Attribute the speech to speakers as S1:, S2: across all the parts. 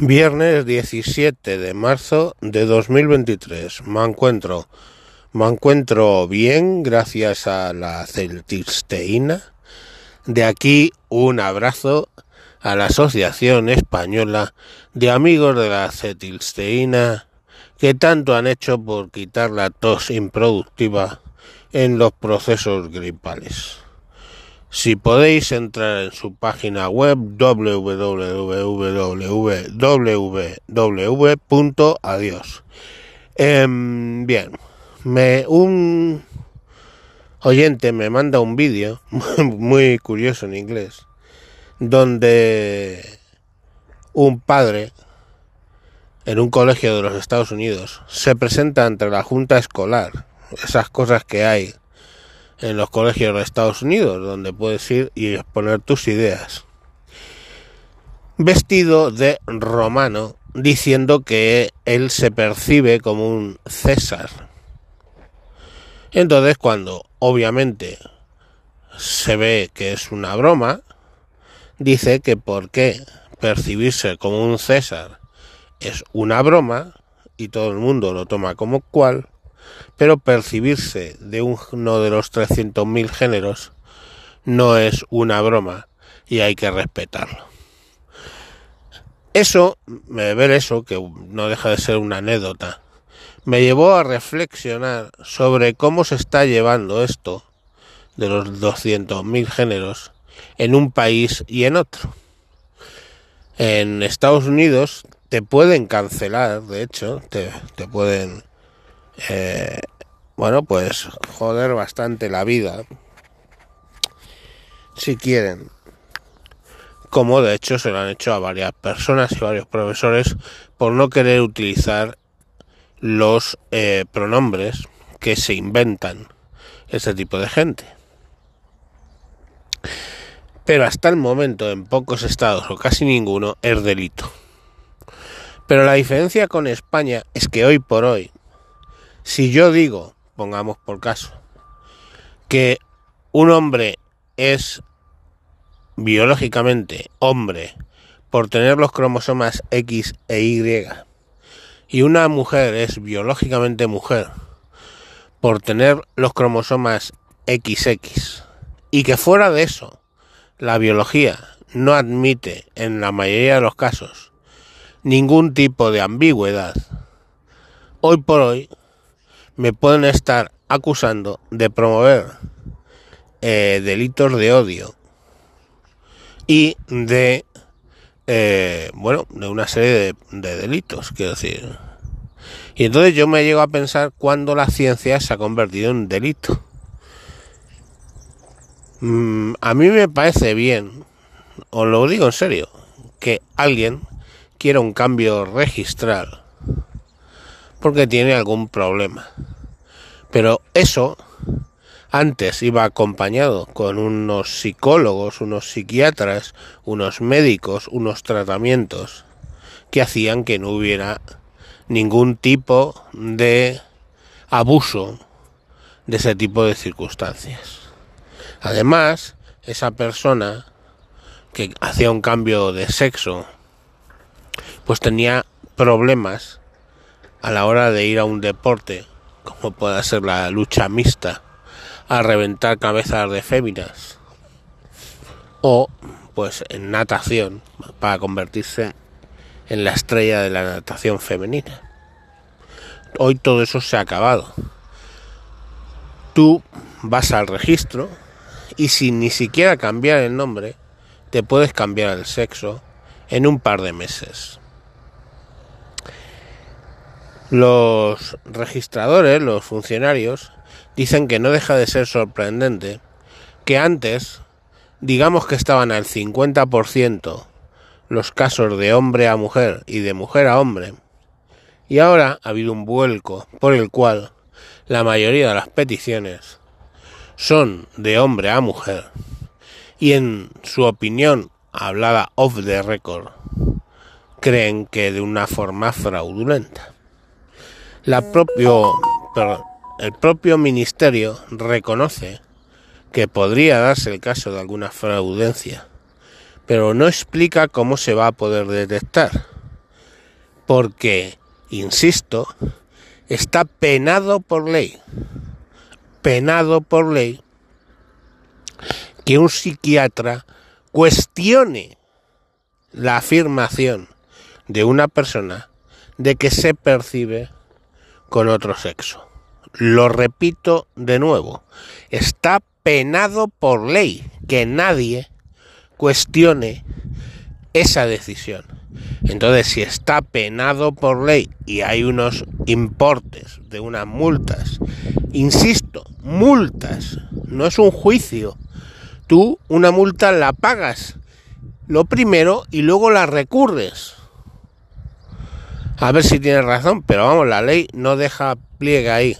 S1: Viernes 17 de marzo de 2023. Me encuentro, me encuentro bien gracias a la celtisteína. De aquí un abrazo a la Asociación Española de Amigos de la Cetilsteína que tanto han hecho por quitar la tos improductiva en los procesos gripales. Si podéis entrar en su página web www.adiós. Em, bien, un oyente me manda un vídeo muy curioso en inglés donde un padre en un colegio de los Estados Unidos se presenta ante la junta escolar, esas cosas que hay en los colegios de Estados Unidos, donde puedes ir y exponer tus ideas. Vestido de romano, diciendo que él se percibe como un César. Entonces, cuando obviamente se ve que es una broma, dice que por qué percibirse como un César es una broma y todo el mundo lo toma como cual, pero percibirse de uno de los 300.000 géneros no es una broma y hay que respetarlo. Eso, ver eso, que no deja de ser una anécdota, me llevó a reflexionar sobre cómo se está llevando esto de los 200.000 géneros en un país y en otro. En Estados Unidos te pueden cancelar, de hecho, te, te pueden eh, bueno, pues joder bastante la vida, si quieren. Como de hecho se lo han hecho a varias personas y varios profesores por no querer utilizar los eh, pronombres que se inventan ese tipo de gente. Pero hasta el momento en pocos estados o casi ninguno es delito. Pero la diferencia con España es que hoy por hoy si yo digo, pongamos por caso, que un hombre es biológicamente hombre por tener los cromosomas X e Y y una mujer es biológicamente mujer por tener los cromosomas XX y que fuera de eso la biología no admite en la mayoría de los casos ningún tipo de ambigüedad, hoy por hoy me pueden estar acusando de promover eh, delitos de odio y de eh, bueno de una serie de, delitos quiero decir. Y entonces yo me llego a pensar cuándo la ciencia se ha convertido en delito. Mm, a mí me parece bien os lo digo en serio que alguien quiera un cambio registral porque tiene algún problema. Pero eso antes iba acompañado con unos psicólogos, unos psiquiatras, unos médicos, unos tratamientos que hacían que no hubiera ningún tipo de abuso de ese tipo de circunstancias. Además, esa persona que hacía un cambio de sexo, pues tenía problemas a la hora de ir a un deporte, como pueda ser la lucha mixta, a reventar cabezas de féminas, o pues en natación, para convertirse en la estrella de la natación femenina. Hoy todo eso se ha acabado. Tú vas al registro y sin ni siquiera cambiar el nombre, te puedes cambiar el sexo en un par de meses. Los registradores, los funcionarios, dicen que no deja de ser sorprendente que antes, digamos que estaban al 50% los casos de hombre a mujer y de mujer a hombre, y ahora ha habido un vuelco por el cual la mayoría de las peticiones son de hombre a mujer, y en su opinión hablada off the record, creen que de una forma fraudulenta. El propio ministerio reconoce que podría darse el caso de alguna fraudencia, pero no explica cómo se va a poder detectar. Porque, insisto, está penado por ley, penado por ley que un psiquiatra cuestione la afirmación de una persona de que se percibe con otro sexo. Lo repito de nuevo, está penado por ley que nadie cuestione esa decisión. Entonces, si está penado por ley y hay unos importes de unas multas, insisto, multas, no es un juicio. Tú una multa la pagas lo primero y luego la recurres. A ver si tienes razón, pero vamos, la ley no deja pliegue ahí.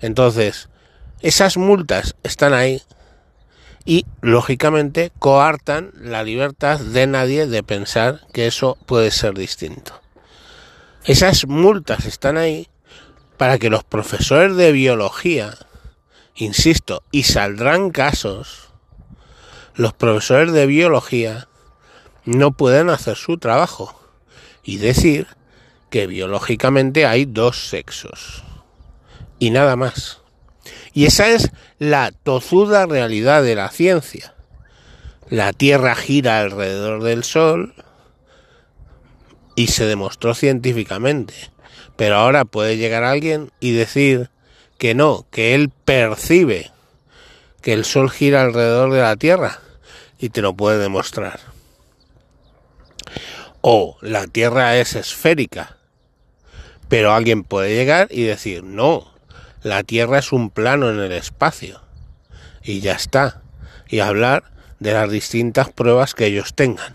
S1: Entonces, esas multas están ahí y lógicamente coartan la libertad de nadie de pensar que eso puede ser distinto. Esas multas están ahí para que los profesores de biología, insisto, y saldrán casos, los profesores de biología no pueden hacer su trabajo y decir que biológicamente hay dos sexos y nada más. Y esa es la tozuda realidad de la ciencia. La Tierra gira alrededor del Sol y se demostró científicamente. Pero ahora puede llegar alguien y decir que no, que él percibe que el Sol gira alrededor de la Tierra y te lo puede demostrar. O la Tierra es esférica, pero alguien puede llegar y decir, no, la Tierra es un plano en el espacio. Y ya está. Y hablar de las distintas pruebas que ellos tengan.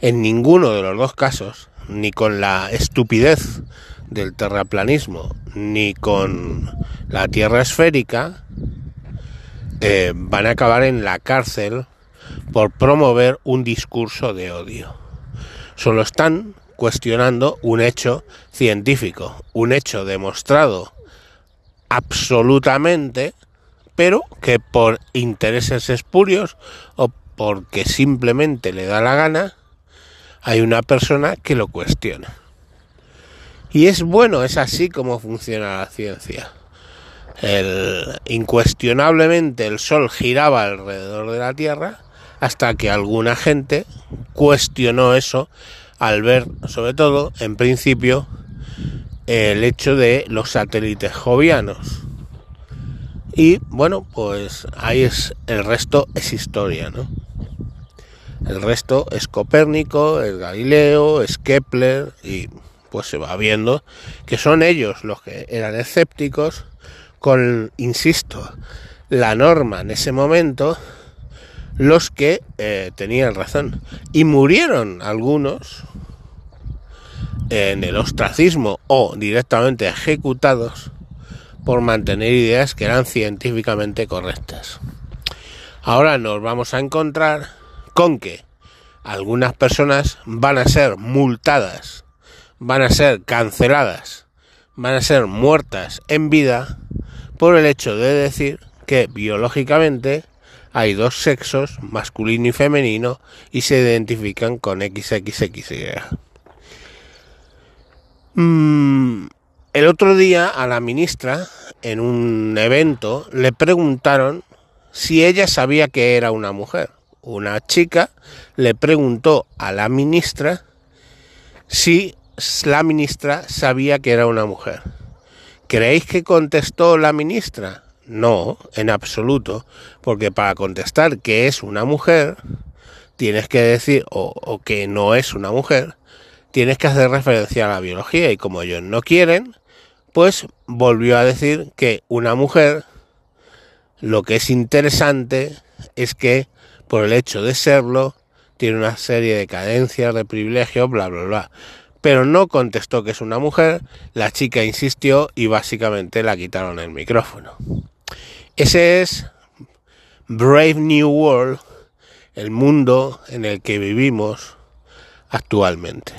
S1: En ninguno de los dos casos, ni con la estupidez del terraplanismo, ni con la Tierra esférica, eh, van a acabar en la cárcel por promover un discurso de odio. Solo están cuestionando un hecho científico, un hecho demostrado absolutamente, pero que por intereses espurios o porque simplemente le da la gana, hay una persona que lo cuestiona. Y es bueno, es así como funciona la ciencia. Incuestionablemente el Sol giraba alrededor de la Tierra hasta que alguna gente cuestionó eso al ver, sobre todo, en principio, el hecho de los satélites jovianos. Y bueno, pues ahí es el resto es historia, ¿no? El resto es Copérnico, es Galileo, es Kepler y pues se va viendo que son ellos los que eran escépticos con, insisto, la norma en ese momento los que eh, tenían razón y murieron algunos en el ostracismo o directamente ejecutados por mantener ideas que eran científicamente correctas. Ahora nos vamos a encontrar con que algunas personas van a ser multadas, van a ser canceladas, van a ser muertas en vida por el hecho de decir que biológicamente hay dos sexos, masculino y femenino, y se identifican con XXXY. Mm, el otro día a la ministra, en un evento, le preguntaron si ella sabía que era una mujer. Una chica le preguntó a la ministra si la ministra sabía que era una mujer. ¿Creéis que contestó la ministra? No, en absoluto, porque para contestar que es una mujer, tienes que decir, o, o que no es una mujer, tienes que hacer referencia a la biología y como ellos no quieren, pues volvió a decir que una mujer, lo que es interesante es que por el hecho de serlo, tiene una serie de cadencias, de privilegios, bla, bla, bla. Pero no contestó que es una mujer, la chica insistió y básicamente la quitaron el micrófono. Ese es Brave New World, el mundo en el que vivimos actualmente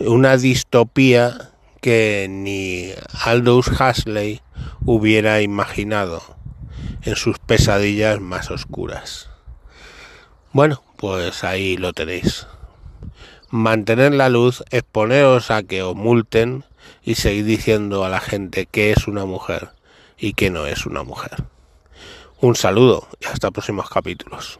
S1: una distopía que ni Aldous Huxley hubiera imaginado en sus pesadillas más oscuras. Bueno, pues ahí lo tenéis. mantener la luz, exponeros a que os multen y seguir diciendo a la gente que es una mujer y que no es una mujer. Un saludo y hasta próximos capítulos.